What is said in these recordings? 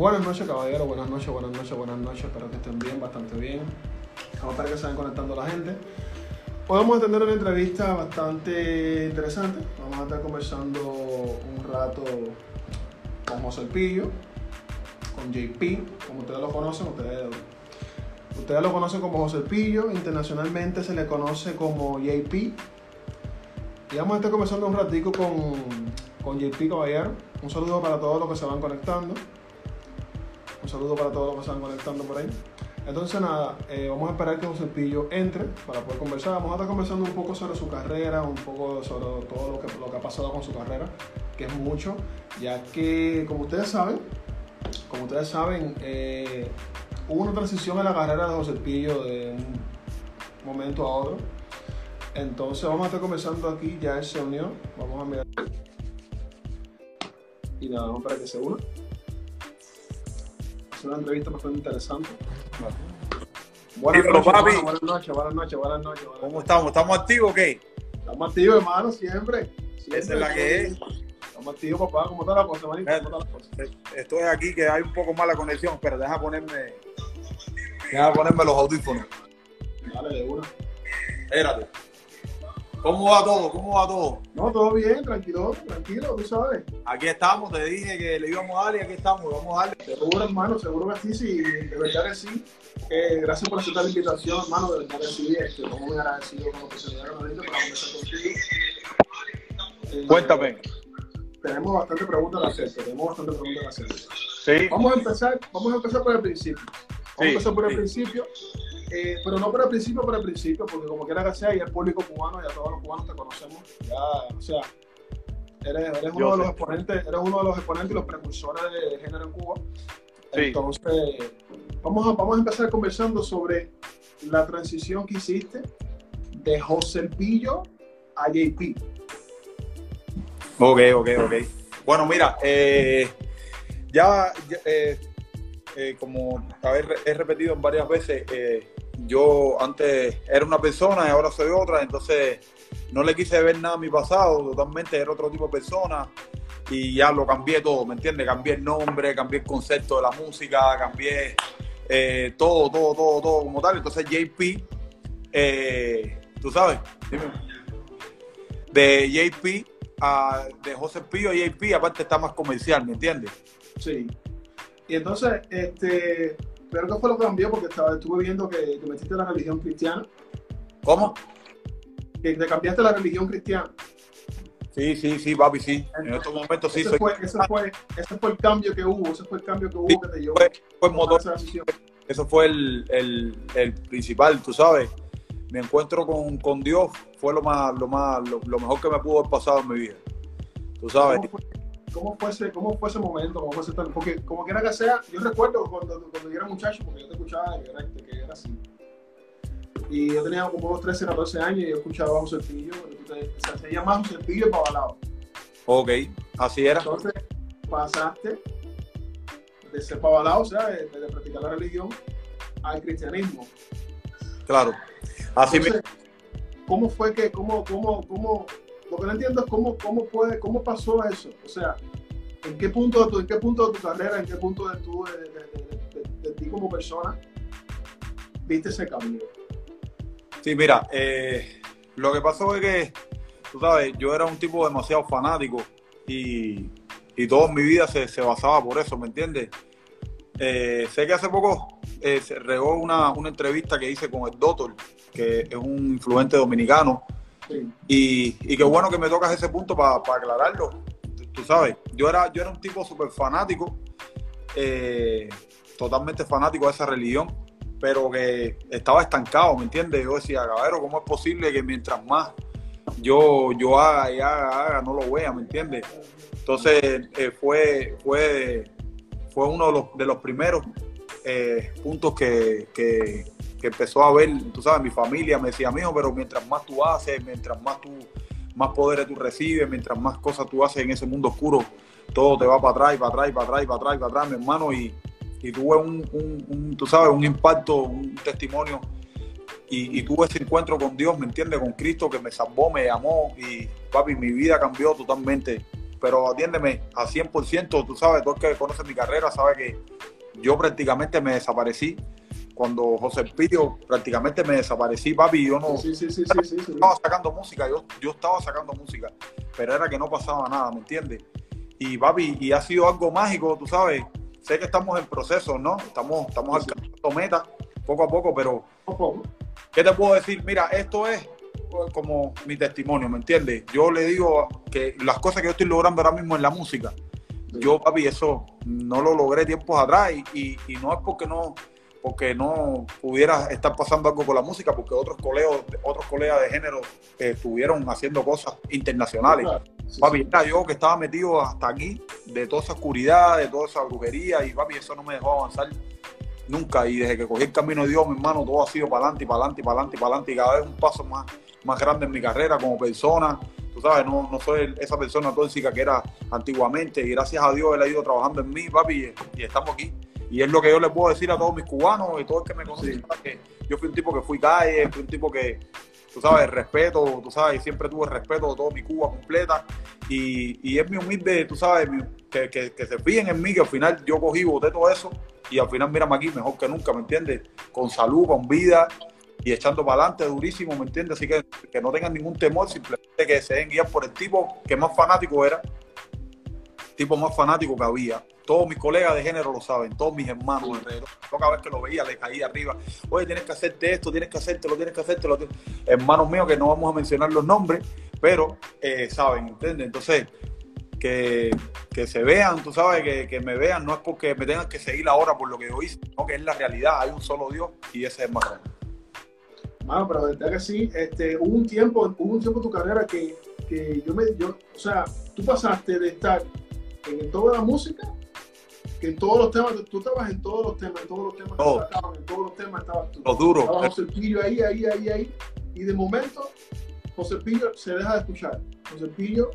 Buenas noches, caballero. Buenas noches, buenas noches, buenas noches. Espero que estén bien, bastante bien. Vamos a ver que se vayan conectando la gente. Hoy vamos a tener una entrevista bastante interesante. Vamos a estar conversando un rato con José Pillo, con JP, como ustedes lo conocen, ustedes, ustedes lo conocen como José Pillo, internacionalmente se le conoce como JP. Y vamos a estar conversando un ratico con, con JP Caballero. Un saludo para todos los que se van conectando. Un saludo para todos los que van conectando por ahí. Entonces nada, eh, vamos a esperar que José Pillo entre para poder conversar. Vamos a estar conversando un poco sobre su carrera, un poco sobre todo lo que, lo que ha pasado con su carrera, que es mucho, ya que como ustedes saben, como ustedes saben, eh, hubo una transición en la carrera de José Pillo de un momento a otro. Entonces vamos a estar conversando aquí, ya él se vamos a mirar. Y nada, vamos para que se una. Es una entrevista bastante interesante. Buenas Dímelo, noches, papi. buenas noches, buenas noches, buenas noches. buenas ¿Cómo noches. estamos? ¿Estamos activos o qué? Estamos activos, hermano, siempre. siempre. Esa es la que es. Estamos activos, papá. ¿Cómo está la cosa, manito? ¿Cómo está la cosa? Estoy aquí que hay un poco mala conexión, pero deja ponerme. Deja ponerme los audífonos. Dale, de una. Espérate. ¿Cómo va todo? ¿Cómo va todo? No, todo bien, tranquilo, tranquilo, tú sabes. Aquí estamos, te dije que le íbamos a dar y aquí estamos, vamos a darle. Seguro, hermano, seguro que sí, sí, de verdad que sí. Eh, gracias por aceptar la invitación, hermano, de verdad que sí. Este, estamos muy agradecidos con lo que se dieron para conversar contigo. Eh, Cuéntame. Tenemos bastante preguntas que hacerte, tenemos bastante preguntas que hacerte. Sí. Vamos a empezar, vamos a empezar por el principio. Vamos Sí, a empezar por el sí. principio, eh, pero no por el principio, por el principio, porque como quiera que sea, y el público cubano, y a todos los cubanos te conocemos, ya, o sea, eres, eres uno de los exponentes, eres uno de los exponentes y los precursores de género en Cuba. Sí. Entonces, vamos a, vamos a empezar conversando sobre la transición que hiciste de José Pillo a JP. Ok, ok, ok. Bueno, mira, eh, ya, ya, eh, eh, como he repetido varias veces, eh, yo antes era una persona y ahora soy otra, entonces no le quise ver nada a mi pasado, totalmente era otro tipo de persona y ya lo cambié todo, ¿me entiendes? Cambié el nombre, cambié el concepto de la música, cambié eh, todo, todo, todo, todo como tal. Entonces JP, eh, tú sabes, dime, de JP a, de José Pío JP, aparte está más comercial, ¿me entiendes? Sí. Y entonces, este, pero ¿qué fue lo que cambió? Porque estaba, estuve viendo que te metiste la religión cristiana, ¿Cómo? que te cambiaste la religión cristiana. Sí, sí, sí, papi, sí. En estos momentos sí ese, soy. fue, ese, fue, ese fue el cambio que hubo, ese fue el cambio que hubo Sí, que te llevó fue, fue el motor, eso fue el, el, el principal, tú sabes. Mi encuentro con, con Dios fue lo más, lo más, lo, lo mejor que me pudo haber pasado en mi vida. Tú sabes. ¿Cómo fue, cómo fue ese, cómo fue ese momento? ¿Cómo fue ese tal- Porque como quiera que sea, yo recuerdo cuando, cuando yo era muchacho, porque yo te escuchaba de que era, de que era así. Y yo tenía como unos 13, 14 años y yo escuchaba a José Pillo, o sea, se llama José Pillo y Babalao. Ok, así era. Entonces pasaste de ser babalao, o sea, de, de practicar la religión, al cristianismo. Claro. Así. Entonces, ¿cómo fue que, cómo, cómo, cómo, lo que no entiendo es cómo, cómo puede, cómo pasó eso? O sea, ¿en qué punto de tu, en qué punto de tu carrera, en qué punto de tu, de, de- de- ti como persona, viste ese cambio? Sí, mira, eh, lo que pasó es que, tú sabes, yo era un tipo demasiado fanático y, y toda mi vida se, se basaba por eso, ¿me entiendes? Eh, sé que hace poco eh, se regó una, una entrevista que hice con el Doctor, que es un influente dominicano, Y, y qué bueno que me tocas ese punto para aclararlo. Tú, sabes, yo era, yo era un tipo súper fanático, eh, totalmente fanático de esa religión, pero que estaba estancado, ¿me entiendes? Yo decía, caballero, ¿cómo es posible que mientras más yo, yo haga y haga, haga, no lo vea, ¿me entiendes? Entonces eh, fue, fue, fue uno de los, de los primeros eh, puntos que, que empezó a ver, tú sabes, mi familia me decía, mijo, pero mientras más tú haces, mientras más tú, más poderes tú recibes, mientras más cosas tú haces en ese mundo oscuro, todo te va para atrás, para atrás, para atrás, para atrás, para atrás, mi hermano, y, y tuve un, un- tú sabes, un impacto, un testimonio, y, tuve ese encuentro con Dios, ¿me entiendes? Con Cristo que me salvó, me llamó, y papi, mi vida cambió totalmente pero atiéndeme a 100%, tú sabes, tú que conoces mi carrera, sabes que yo prácticamente me desaparecí. Cuando José Pidio prácticamente me desaparecí, papi, yo no Sí, sí, sí, sí. estaba sacando música, yo, yo estaba sacando música, pero era que no pasaba nada, ¿me entiendes? Y papi, y ha sido algo mágico, tú sabes, sé que estamos en proceso, ¿no? Estamos, estamos alcanzando metas poco a poco, pero. ¿qué te puedo decir? Mira, esto es como mi testimonio, ¿me entiendes? Yo le digo que las cosas que yo estoy logrando ahora mismo en la música, yo, papi, eso no lo logré tiempos atrás y, y- y no es porque no porque no pudiera estar pasando algo con la música, porque otros colegas, otros colegas de género eh, estuvieron haciendo cosas internacionales. Sí, Papi, era yo que estaba metido hasta aquí, de toda esa oscuridad, de toda esa brujería, y papi, eso no me dejó avanzar nunca. Y desde que cogí el camino de Dios, mi hermano, todo ha sido para adelante, para adelante, para adelante, y para adelante, y cada vez un paso más, más grande en mi carrera como persona. Tú sabes, no, no soy esa persona tóxica que era antiguamente, y gracias a Dios él ha ido trabajando en mí, papi, y, y estamos aquí. Y es lo que yo le puedo decir a todos mis cubanos y todo el que me conoce, que yo fui un tipo que fui calle, fui un tipo que, tú sabes, respeto, tú sabes, siempre tuve respeto de toda mi Cuba completa. Y, y es mi humilde, tú sabes, mi- que, que, que se fíen en mí, que al final yo cogí, boté todo eso y al final mírame aquí, mejor que nunca, ¿me entiendes? Con salud, con vida y echando para adelante durísimo, ¿me entiendes? Así que que no tengan ningún temor, simplemente que se den guiar por el tipo que más fanático era, tipo más fanático que había. Todos mis colegas de género lo saben, todos mis hermanos alrededor. Yo Cada vez que lo veía le caía arriba. Oye, tienes que hacerte esto, tienes que hacértelo, tienes que hacértelo. Hermanos míos que no vamos a mencionar los nombres, pero eh, saben, ¿entiendes? Entonces, que, que se vean, tú sabes, que, que me vean, no es porque me tengan que seguir ahora por lo que yo hice, sino que es la realidad, hay un solo Dios y ese es más grande. Mano, pero de verdad que sí, este, hubo un tiempo, hubo un tiempo en tu carrera que, que yo me, yo, o sea, tú pasaste de estar en toda la música, que en todos los temas, tú estabas en todos los temas, en todos los temas que sacaban, en todos los temas estabas tú. Los duros, Estaba José Pillo ahí, ahí, ahí, ahí, y de momento José Pillo se deja de escuchar. José Pillo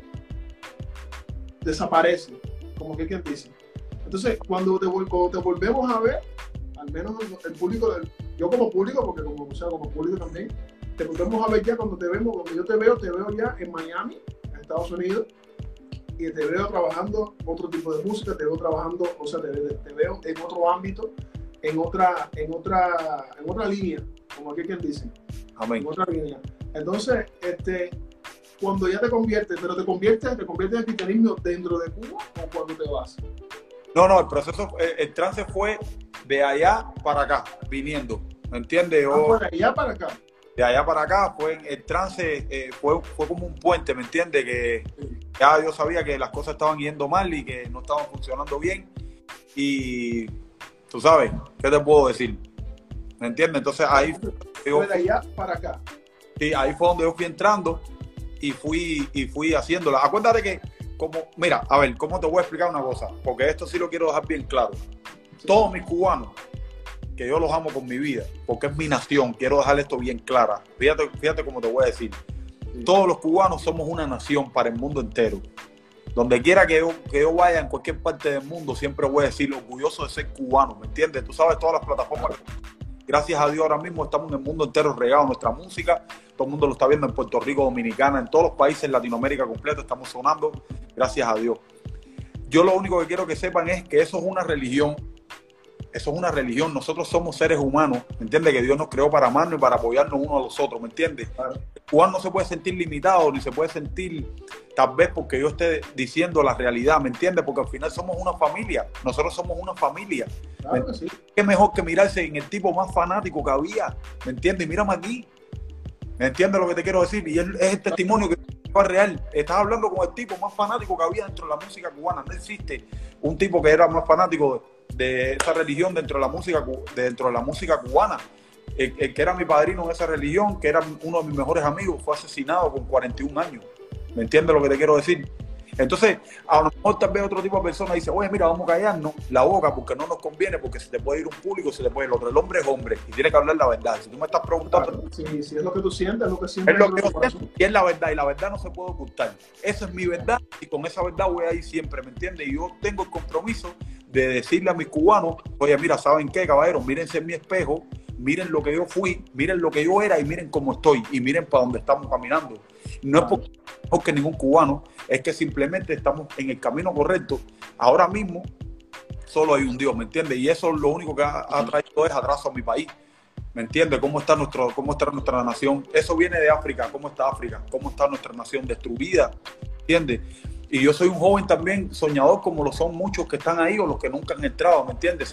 desaparece, como que quien dice. Entonces, cuando te, cuando te volvemos a ver, al menos el público, del- yo como público, porque como, o sea, como público también, te volvemos a ver ya cuando te vemos, cuando yo te veo, te veo ya en Miami, en Estados Unidos, y te veo trabajando otro tipo de música, te veo trabajando, o sea, te, te veo en otro ámbito, en otra, en otra, en otra línea, como aquí quien dice, amén. en otra línea. Entonces, este, cuando ya te conviertes, pero te conviertes, te conviertes en cristianismo dentro de Cuba o cuando te vas. No, no, el proceso, el, el trance fue de allá para acá, viniendo, ¿me entiendes? Ah, Yo, por allá para acá. De allá para acá fue el trance eh, fue, fue como un puente me entiendes que ya yo sabía que las cosas estaban yendo mal y que no estaban funcionando bien. Y tú sabes qué te puedo decir me entiendes entonces ahí Fue de allá para acá. sí, ahí fue donde yo fui entrando y fui y fui haciéndola. Acuérdate que como mira a ver cómo te voy a explicar una cosa porque esto sí lo quiero dejar bien claro. Todos mis cubanos, que yo los amo con mi vida, porque es mi nación, quiero dejar esto bien clara. Fíjate, fíjate cómo te voy a decir. Sí. Todos los cubanos somos una nación para el mundo entero. Donde quiera que yo, que yo vaya, en cualquier parte del mundo, siempre voy a decir orgulloso de ser cubano, ¿me entiendes? Tú sabes, todas las plataformas. Gracias a Dios ahora mismo estamos en el mundo entero regados nuestra música. Todo el mundo lo está viendo en Puerto Rico, Dominicana, en todos los países, en Latinoamérica completa, estamos sonando. Gracias a Dios. Yo lo único que quiero que sepan es que eso es una religión eso es una religión. Nosotros somos seres humanos, ¿me entiendes? Que Dios nos creó para amarnos y para apoyarnos unos a los otros, ¿me entiendes? Claro. El cubano no se puede sentir limitado, ni se puede sentir, tal vez porque yo esté diciendo la realidad, ¿me entiendes? Porque al final somos una familia. Nosotros somos una familia. Claro que sí. Qué mejor que mirarse en el tipo más fanático que había, ¿me entiendes? Y mírame aquí. ¿Me entiendes lo que te quiero decir? Y es, es el testimonio que real. Estás hablando con el tipo más fanático que había dentro de la música cubana. No existe un tipo que era más fanático de esa religión dentro de la música, dentro de la música cubana. El, el que era mi padrino en esa religión, que era uno de mis mejores amigos, fue asesinado con 41 años. ¿Me entiendes lo que te quiero decir? Entonces, a lo mejor tal vez otro tipo de persona dice, oye, mira, vamos a callarnos la boca porque no nos conviene, porque se te puede ir un público, se te puede ir el otro. El hombre es hombre y tiene que hablar la verdad. Si tú me estás preguntando, Claro. Sí, si es lo que tú sientes, es lo que sientes. es lo que yo siento y es la verdad, y la verdad no se puede ocultar. Esa es mi verdad y con esa verdad voy a ir siempre, ¿me entiendes? Y yo tengo el compromiso de decirle a mis cubanos, oye, mira, ¿saben qué, caballeros? Mírense en mi espejo, miren lo que yo fui, miren lo que yo era y miren cómo estoy y miren para dónde estamos caminando. No es porque, porque ningún cubano, es que simplemente estamos en el camino correcto. Ahora mismo solo hay un Dios, ¿me entiendes? Y eso lo único que ha, ha traído es atraso a mi país. ¿Me entiendes? ¿Cómo está, nuestro, ¿Cómo está nuestra nación? Eso viene de África. ¿Cómo está África? ¿Cómo está nuestra nación destruida? ¿Entiendes? Y yo soy un joven también soñador, como lo son muchos que están ahí o los que nunca han entrado, ¿me entiendes?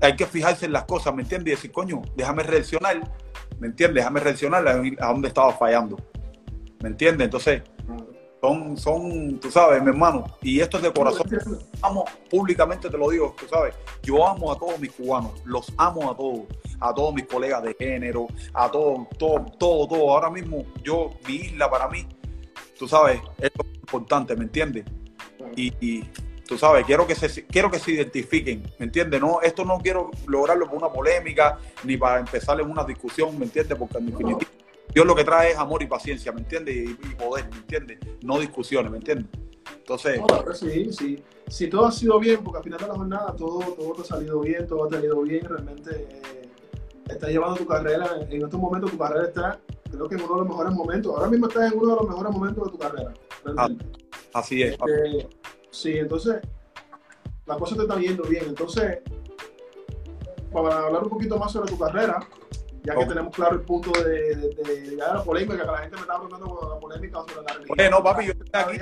Hay que fijarse en las cosas, ¿me entiendes? Y decir, coño, déjame reaccionar, ¿me entiendes? Déjame reaccionar a, dónde estaba fallando, ¿me entiendes? Entonces, son, son, tú sabes, mi hermano, y esto es de corazón. Amo, públicamente te lo digo, tú sabes, yo amo a todos mis cubanos, los amo a todos, a todos mis colegas de género, a todos, todo, todo, todo. Ahora mismo, yo, mi isla para mí, tú sabes, es importante, ¿me entiendes? Y, tú sabes, quiero que se quiero que se identifiquen, ¿me entiendes? No, esto no quiero lograrlo por una polémica ni para empezar en una discusión, ¿me entiendes? Porque en definitiva Dios lo que trae es amor y paciencia, ¿me entiendes? Y, poder, ¿me entiendes? No discusiones, ¿me entiendes? Entonces. sí, sí. Si todo ha sido bien, porque al final de la jornada todo, todo ha salido bien, todo ha salido bien, realmente eh, estás llevando tu carrera, en estos momentos tu carrera está, creo que en uno de los mejores momentos. Ahora mismo estás en uno de los mejores momentos de tu carrera. Ah, así es. Este, sí, entonces la cosa te está yendo bien. Entonces, para hablar un poquito más sobre tu carrera, ya que tenemos claro el punto de, de, la polémica, que la gente me está preguntando la polémica sobre la religión. Bueno, papi, yo estoy aquí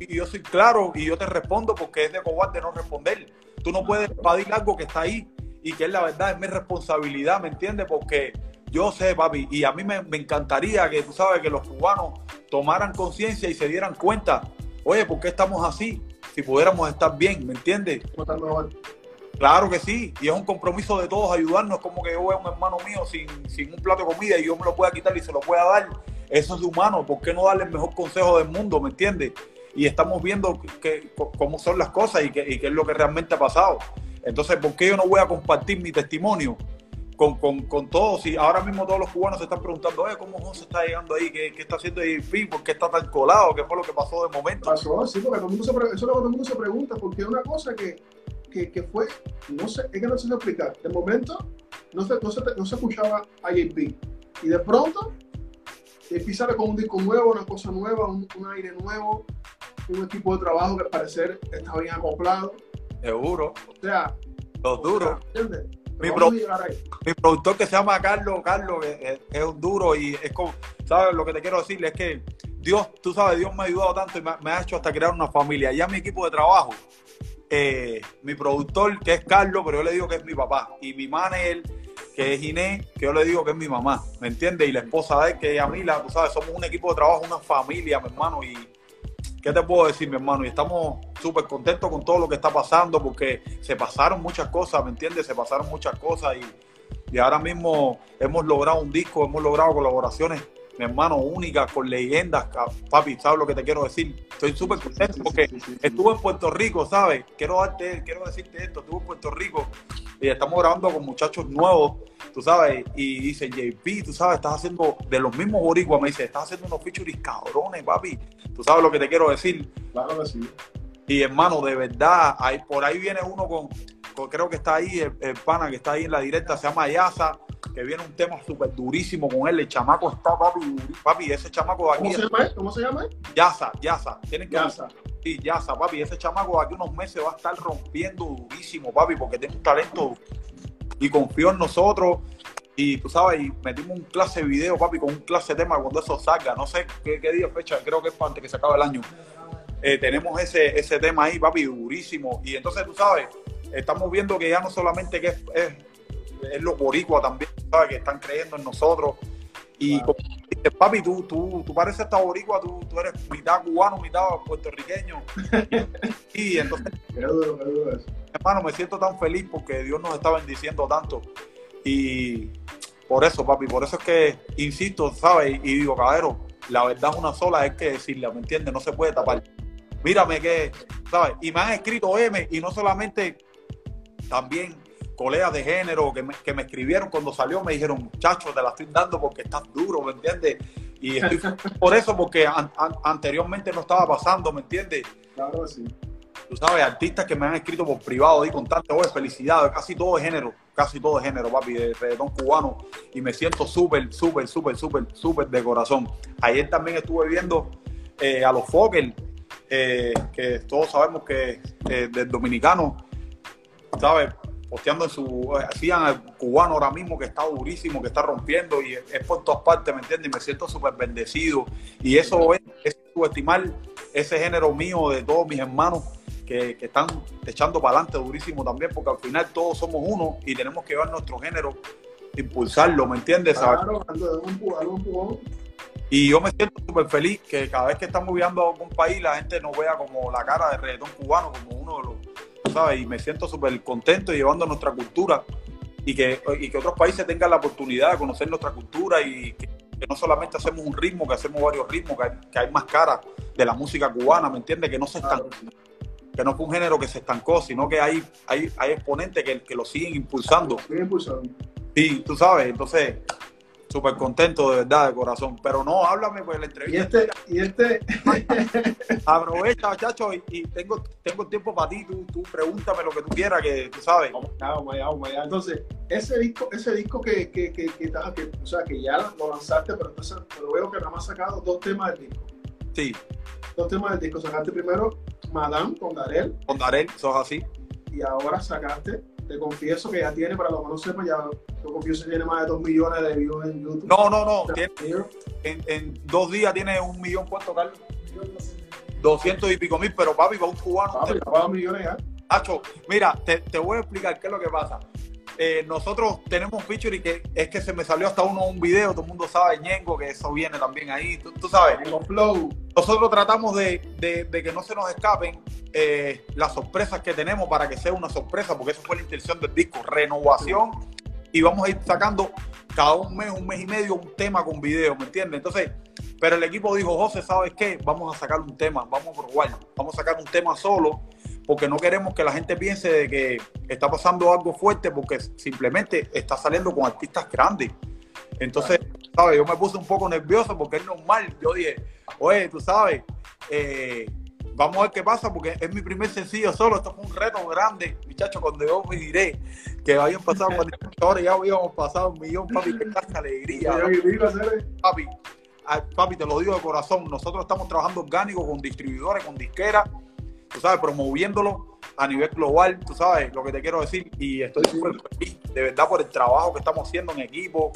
y yo soy claro y yo te respondo porque es de cobarde no responder. Tú no puedes evadir algo que está ahí y que es la verdad, es mi responsabilidad, ¿me entiendes? Porque yo sé, papi, y a mí me, me encantaría que tú sabes que los cubanos tomaran conciencia y se dieran cuenta, oye, ¿por qué estamos así? Si pudiéramos estar bien, ¿me entiendes? Claro que sí, y es un compromiso de todos ayudarnos, como que yo veo a un hermano mío sin, sin un plato de comida y yo me lo pueda quitar y se lo pueda dar. Eso es humano, ¿por qué no darle el mejor consejo del mundo, me entiendes? Y estamos viendo que, cómo son las cosas y qué y es lo que realmente ha pasado. Entonces, ¿por qué yo no voy a compartir mi testimonio con, con, con todos? Y ahora mismo todos los cubanos se están preguntando, oye, ¿cómo José está llegando ahí? ¿Qué, qué está haciendo ahí? ¿Por qué está tan colado? ¿Qué fue lo que pasó de momento? Pasó, sí, porque todo el mundo se, eso es lo que todo el mundo se pregunta, porque es una cosa que que, que, fue, no sé, es que no sé explicar. De momento no se, no se, no se escuchaba a JP. Y de pronto, JP sale con un disco nuevo, una cosa nueva, un, un, aire nuevo, un equipo de trabajo que al parecer está bien acoplado. Seguro. O sea, los duros. Mi, pro, mi, productor que se llama Carlos, Carlos es, es, un duro y es como, ¿sabes? Lo que te quiero decirle es que Dios, tú sabes, Dios me ha ayudado tanto y me, me ha hecho hasta crear una familia. Ya mi equipo de trabajo eh, mi productor, que es Carlos, pero yo le digo que es mi papá, y mi manager, que es Inés, que yo le digo que es mi mamá, ¿me entiendes? Y la esposa de él, que es Amila, tú sabes, somos un equipo de trabajo, una familia, mi hermano, y ¿qué te puedo decir, mi hermano? Y estamos súper contentos con todo lo que está pasando, porque se pasaron muchas cosas, ¿me entiendes? Se pasaron muchas cosas y, y ahora mismo hemos logrado un disco, hemos logrado colaboraciones mi hermano, única, con leyendas, papi, ¿sabes lo que te quiero decir? Estoy súper contento porque estuve en Puerto Rico, ¿sabes? Quiero darte, quiero decirte esto, estuve en Puerto Rico y estamos grabando con muchachos nuevos, tú sabes, y dice JP, tú sabes, estás haciendo de los mismos boricuas, me dice, estás haciendo unos features cabrones, papi, tú sabes lo que te quiero decir. Claro que sí. Y hermano, de verdad, ahí, por ahí viene uno con, creo que está ahí, el, pana que está ahí en la directa, se llama Yasa, que viene un tema súper durísimo con él. El chamaco está, papi, papi, ese chamaco de aquí. ¿Cómo se llama? ¿Cómo se llama? Yasa, Yasa. Tienen que Yasa. Sí, Yasa, papi. Ese chamaco de aquí unos meses va a estar rompiendo durísimo, papi, porque tiene un talento y confió en nosotros. Y tú sabes, y metimos un clase de video, papi, con un clase de tema cuando eso salga. No sé qué, qué día, fecha, creo que es antes que se acabe el año. Eh, tenemos ese, ese tema ahí, papi, durísimo. Y entonces, tú sabes, estamos viendo que ya no solamente que es, es es los boricuas también, ¿sabes? Que están creyendo en nosotros. Y papi, tú, tú, tú pareces esta boricua, tú, tú eres mitad cubano, mitad puertorriqueño. y entonces, hermano, me siento tan feliz porque Dios nos está bendiciendo tanto. Y por eso, papi, por eso es que insisto, ¿sabes? Y digo, caballero, la verdad es una sola, es que decirla, ¿me entiendes? No se puede tapar. Mírame que, ¿sabes? Y me han escrito M, y no solamente también colegas de género que me, que me, escribieron cuando salió, me dijeron, muchachos, te la estoy dando porque estás duro, ¿me entiendes? Y estoy por eso, porque an, an, anteriormente no estaba pasando, ¿me entiendes? Claro, sí. Tú sabes, artistas que me han escrito por privado y con tanto, oye, felicidades, casi todo de género, casi todo género, papi, de reggaetón cubano, y me siento súper, súper, súper, súper, súper de corazón. Ayer también estuve viendo eh, a los Fokker, eh, que todos sabemos que eh, del dominicano, ¿sabes? Posteando en su. Hacían al cubano ahora mismo que está durísimo, que está rompiendo y es por todas partes, ¿me entiendes? Y me siento súper bendecido. Y eso es, es subestimar ese género mío de todos mis hermanos que, que están echando para adelante durísimo también, porque al final todos somos uno y tenemos que llevar nuestro género, impulsarlo, ¿me entiendes? Claro, y yo me siento súper feliz que cada vez que estamos viajando a algún país la gente nos vea como la cara de reggaetón cubano, como ¿sabes? Y me siento súper contento llevando nuestra cultura y que, y que otros países tengan la oportunidad de conocer nuestra cultura y que, no solamente hacemos un ritmo, que hacemos varios ritmos, que hay, que hay más caras de la música cubana, ¿me entiendes? Que no se están, que no fue un género que se estancó, sino que hay, hay, hay exponentes que, que lo siguen impulsando. Siguen impulsando. Sí, tú sabes, entonces súper contento de verdad, de corazón. Pero no, háblame pues la entrevista. Y este, y este. Aprovecha, muchacho, y, y, tengo, tengo tiempo para ti. Tú, tú pregúntame lo que tú quieras, que tú sabes. Vamos allá, vamos allá, vamos allá. Entonces, ese disco, ese disco que, que, que, que, que, o sea, que ya lo lanzaste, pero, entonces, pero veo que nada más sacado dos temas del disco. Sí. Dos temas del disco. Sacaste primero Madame con Darel. Con Darel, sos así. Y ahora sacaste te confieso que ya tiene, para los que no sepan, ya te confieso que tiene más de 2 millones de views en YouTube. No, no, no. Tiene, en, en, dos días tiene un millón, ¿cuánto, Carlos? 200 y pico mil, pero papi, para un cubano. Papi, te... va millones ya. Hacho, mira, te, te, voy a explicar qué es lo que pasa. Eh, nosotros tenemos feature y que es que se me salió hasta uno un video, todo el mundo sabe, Ñengo, que eso viene también ahí, tú, tú sabes. Flow. Nosotros tratamos de, de, de, que no se nos escapen eh, las sorpresas que tenemos para que sea una sorpresa, porque esa fue la intención del disco, renovación, y vamos a ir sacando cada un mes, un mes y medio, un tema con video, ¿me entiendes? Entonces, pero el equipo dijo, José, ¿sabes qué? Vamos a sacar un tema, vamos a probar, vamos a sacar un tema solo, porque no queremos que la gente piense de que está pasando algo fuerte, porque simplemente está saliendo con artistas grandes. Entonces, ¿sabes? Yo me puse un poco nervioso porque es normal. Yo dije, oye, tú sabes, eh, vamos a ver qué pasa, porque es mi primer sencillo solo. Esto fue un reto grande, muchachos. Cuando yo me diré que habían pasado 48 horas, ya habíamos pasado un millón, papi, qué tanta alegría. Papi, papi, te lo digo de corazón. Nosotros estamos trabajando orgánico con distribuidores, con disqueras tú sabes, promoviéndolo a nivel global, tú sabes lo que te quiero decir. Y estoy súper feliz, de verdad, por el trabajo que estamos haciendo en equipo.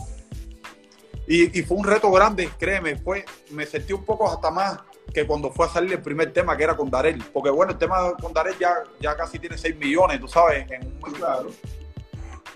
Y, y, fue un reto grande, créeme, fue, me sentí un poco hasta más que cuando fue a salir el primer tema que era con Darel. Porque bueno, el tema con Darel ya, ya casi tiene 6 millones, tú sabes, en un claro.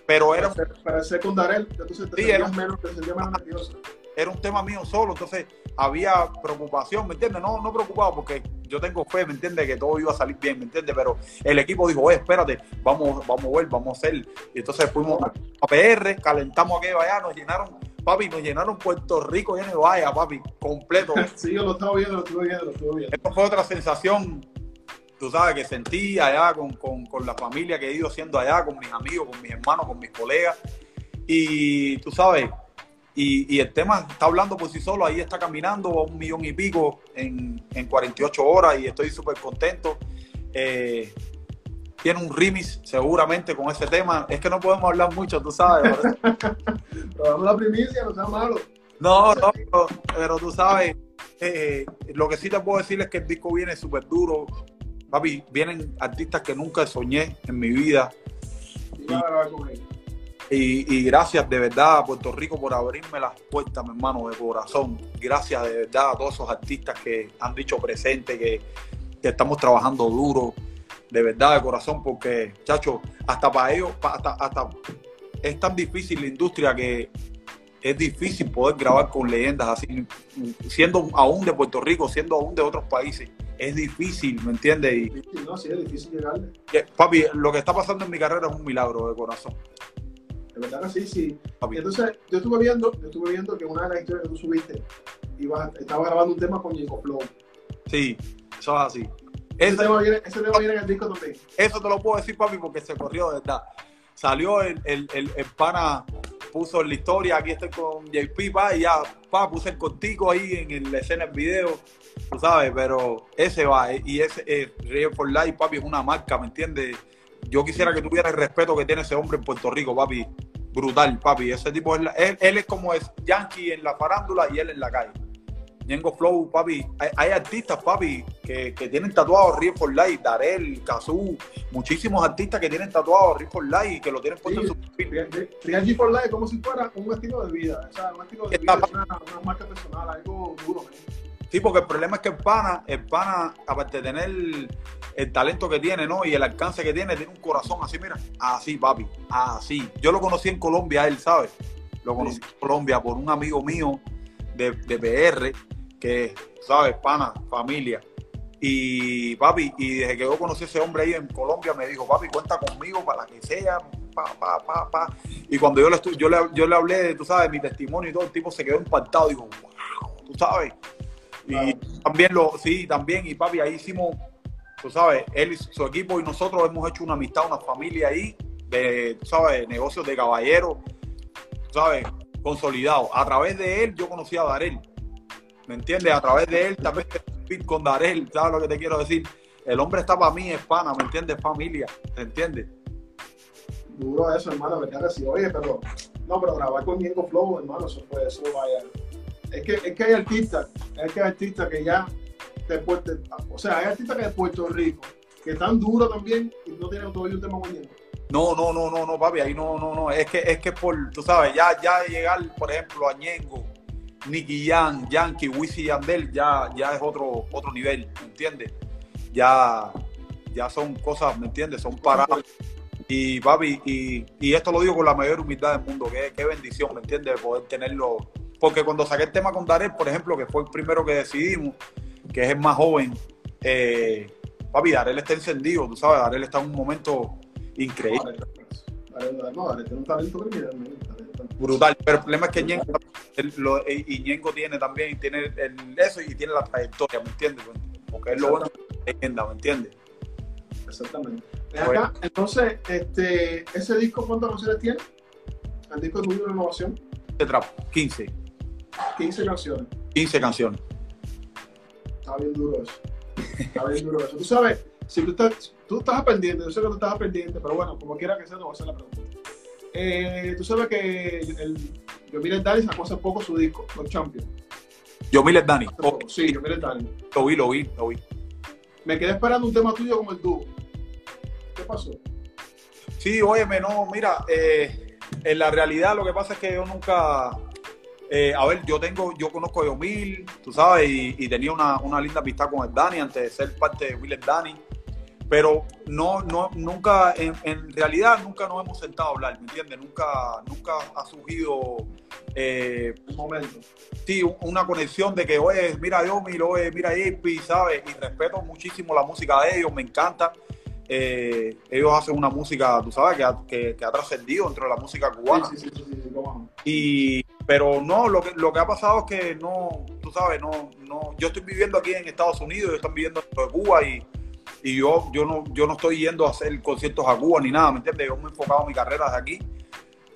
Pero era. Para ser, para ser con Darel, entonces te sí, era, menos, te menos nervioso. Era un tema mío solo, entonces había preocupación, ¿me entiendes? No, no preocupado porque yo tengo fe, ¿me entiendes? Que todo iba a salir bien, ¿me entiendes? Pero el equipo dijo, oye, espérate, vamos, vamos a ver, vamos a hacer. Y entonces fuimos a PR, calentamos aquello allá, nos llenaron, papi, nos llenaron Puerto Rico lleno de vaya, papi, completo. sí, yo lo estaba viendo, lo estuve viendo, lo estuve viendo. Esto fue otra sensación, tú sabes, que sentí allá con, con, con la familia que he ido haciendo allá, con mis amigos, con mis hermanos, con mis colegas. Y tú sabes, y, y, el tema está hablando por sí solo, ahí está caminando a un millón y pico en, en 48 horas y estoy súper contento. Eh, tiene un remix seguramente con ese tema. Es que no podemos hablar mucho, tú sabes. Pero la primicia, no sea malo. No, no, pero, pero tú sabes, eh, lo que sí te puedo decir es que el disco viene súper duro. Papi, vienen artistas que nunca soñé en mi vida. Y, y, y, y, gracias de verdad a Puerto Rico por abrirme las puertas, mi hermano, de corazón. Gracias de verdad a todos esos artistas que han dicho presente, que, que estamos trabajando duro, de verdad, de corazón, porque, chacho, hasta para ellos, hasta, hasta es tan difícil la industria que es difícil poder grabar con leyendas así, siendo aún de Puerto Rico, siendo aún de otros países. Es difícil, ¿me entiendes? Y, no, sí, es difícil llegarle. Papi, lo que está pasando en mi carrera es un milagro de corazón. De verdad sí. Entonces, yo estuve viendo, yo estuve viendo que una de las historias que tú subiste, ibas, estaba grabando un tema con Nico Flow. Sí, eso es así. Ese, ese, tema viene, ese tema viene en el disco también. Eso te lo puedo decir, papi, porque se corrió, de verdad. Salió el, el, el, el pana, puso en la historia, aquí estoy con JP, pa, y ya, pa, puse el contigo ahí en la escena del video, tú sabes, pero ese va, y ese, eh, Real for Life, papi, es una marca, ¿me entiendes? Yo quisiera que tuviera el respeto que tiene ese hombre en Puerto Rico, papi. Brutal, papi. Ese tipo es, él, él, es como es Yankee en la farándula y él en la calle. Ñengo Flow, papi. Hay, artistas, papi, que, que tienen tatuados Riff for Life, Darel, Kazoo, muchísimos artistas que tienen tatuados Riff for Life y que lo tienen puesto en su perfil. for Life como si fuera un estilo de vida, o sea, un estilo de vida, una, una, marca personal, algo duro. Sí, porque el problema es que el pana, el pana, aparte de tener el talento que tiene, ¿no? Y el alcance que tiene, tiene un corazón así, mira, así, papi, así. Yo lo conocí en Colombia, él, ¿sabes? Lo conocí en Colombia por un amigo mío de, de PR que, ¿sabes? Pana, familia. Y papi, y desde que yo conocí a ese hombre ahí en Colombia, me dijo, papi, cuenta conmigo para que sea, pa, pa, pa, pa. Y cuando yo le, yo le, yo le hablé, tú sabes, mi testimonio y todo, el tipo se quedó impactado. Digo, wow, tú sabes. Y también lo, sí, también, y papi, ahí hicimos, tú sabes, él y su equipo y nosotros hemos hecho una amistad, una familia ahí, de, tú sabes, negocios de caballeros, sabes, consolidados. A través de él yo conocí a Darel ¿me entiendes? A través de él también con Darel, ¿sabes lo que te quiero decir? El hombre está para mí, es pana, ¿me entiendes? Familia, ¿te entiendes? Duro eso, hermano, me sí. Oye, pero, no, pero grabar con Diego Flow, hermano, eso fue, eso vaya. Es que, es que hay artistas, es que hay artistas que ya de Puerto, o sea, hay artistas que de Puerto Rico, que están duros también y no tienen todavía un tema con No, no, no, no, no, papi, ahí no, no, no, es que, es que por, tú sabes, ya, ya llegar, por ejemplo, a Ñengo, Nicky Jan, Yankee, Wisin y Yandel ya, ya es otro, otro nivel, ¿me entiendes? Ya, ya son cosas, ¿me entiendes? Son paradas. Y papi, y, y, esto lo digo con la mayor humildad del mundo, qué, qué bendición, ¿me entiendes? Poder tenerlo. Porque cuando saqué el tema con Darel, por ejemplo, que fue el primero que decidimos, que es el más joven, eh, papi, Darel está encendido, tú sabes, Darel está en un momento increíble. No, Darel tiene un talento brutal. Pero el problema es que Ñengo, y Ñengo tiene también, tiene el, eso y tiene la trayectoria, ¿me entiendes? Porque es lo bueno de leyenda, ¿me entiendes? Exactamente. Acá, entonces, este, ¿ese disco cuántas canciones tiene? ¿El disco de tu renovación? De trap, 15. 15 canciones. 15 canciones. Está bien duro eso. Está bien duro eso. Tú sabes, si tú estás, tú estás pendiente, yo sé que tú estás pendiente, pero bueno, como quiera que sea, te voy a hacer la pregunta. Eh, tú sabes que el, Yomil Dani sacó hace poco su disco, Los Champions. Yomil Dani. Sí, Yomil Dani. Lo vi, lo vi, lo vi. Me quedé esperando un tema tuyo como el dúo. ¿Qué pasó? Sí, óyeme, no, mira, eh, en la realidad lo que pasa es que yo nunca, eh, a ver, yo tengo, yo conozco a Yomil, tú sabes, y, tenía una, una, linda amistad con el Dani antes de ser parte de Will Dani pero no, no, nunca, en, en, realidad nunca nos hemos sentado a hablar, ¿me entiendes? Nunca, nunca ha surgido eh, un momento. Sí, una conexión de que, oye, mira Yomi, oye, mira Ipi, ¿sabes? Y respeto muchísimo la música de ellos, me encanta. Eh, ellos hacen una música, tú sabes, que ha, que, ha trascendido entre la música cubana. Sí, sí, sí, sí, y, pero no, lo que, lo que ha pasado es que no, tú sabes, no, no, yo estoy viviendo aquí en Estados Unidos, ellos están viviendo en Cuba y y yo, yo, no, yo no estoy yendo a hacer conciertos a Cuba ni nada, ¿me entiendes? Yo me he enfocado en mi carrera desde aquí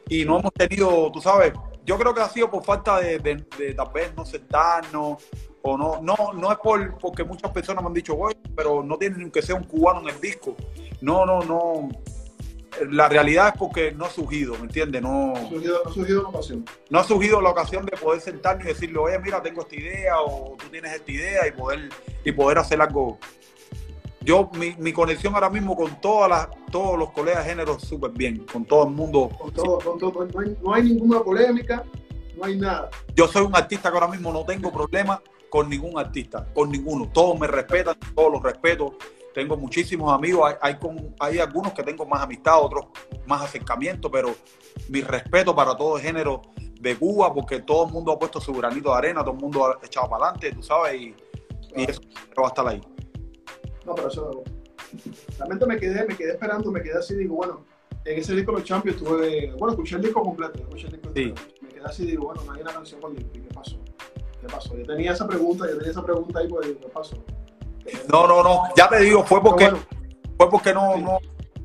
y no hemos tenido, tú sabes, yo creo que ha sido por falta de, de, tal vez no sentarnos o no, no, no es por porque muchas personas me han dicho, güey, pero no tiene ni que ser un cubano en el disco. No, no, no. La realidad es porque no ha surgido, ¿me entiendes? No, no, surgido, no ha surgido la ocasión. No ha surgido la ocasión de poder sentarme y decirle, oye, mira, tengo esta idea o tú tienes esta idea y poder, y poder hacer algo yo, mi, mi, conexión ahora mismo con todas las, todos los colegas de género súper bien, con todo el mundo. Con todo, con todo, no hay, no hay, ninguna polémica, no hay nada. Yo soy un artista que ahora mismo no tengo problema con ningún artista, con ninguno. Todos me respetan, todos los respeto. Tengo muchísimos amigos, hay, hay, con, hay algunos que tengo más amistad, otros más acercamiento, pero mi respeto para todo el género de Cuba, porque todo el mundo ha puesto su granito de arena, todo el mundo ha echado para adelante, tú sabes, y, y eso va a estar ahí. No, pero eso. Realmente me quedé, me quedé esperando, me quedé así, digo, bueno, en ese disco Los Champions tuve. Bueno, escuché el disco completo, escuché el disco sí. Me quedé así, digo, bueno, no hay una canción con Limpy, ¿qué pasó? ¿Qué pasó? Yo tenía esa pregunta, yo tenía esa pregunta ahí, pues, ¿qué pasó? No, no, no, ya te digo, fue porque, fue porque no, no,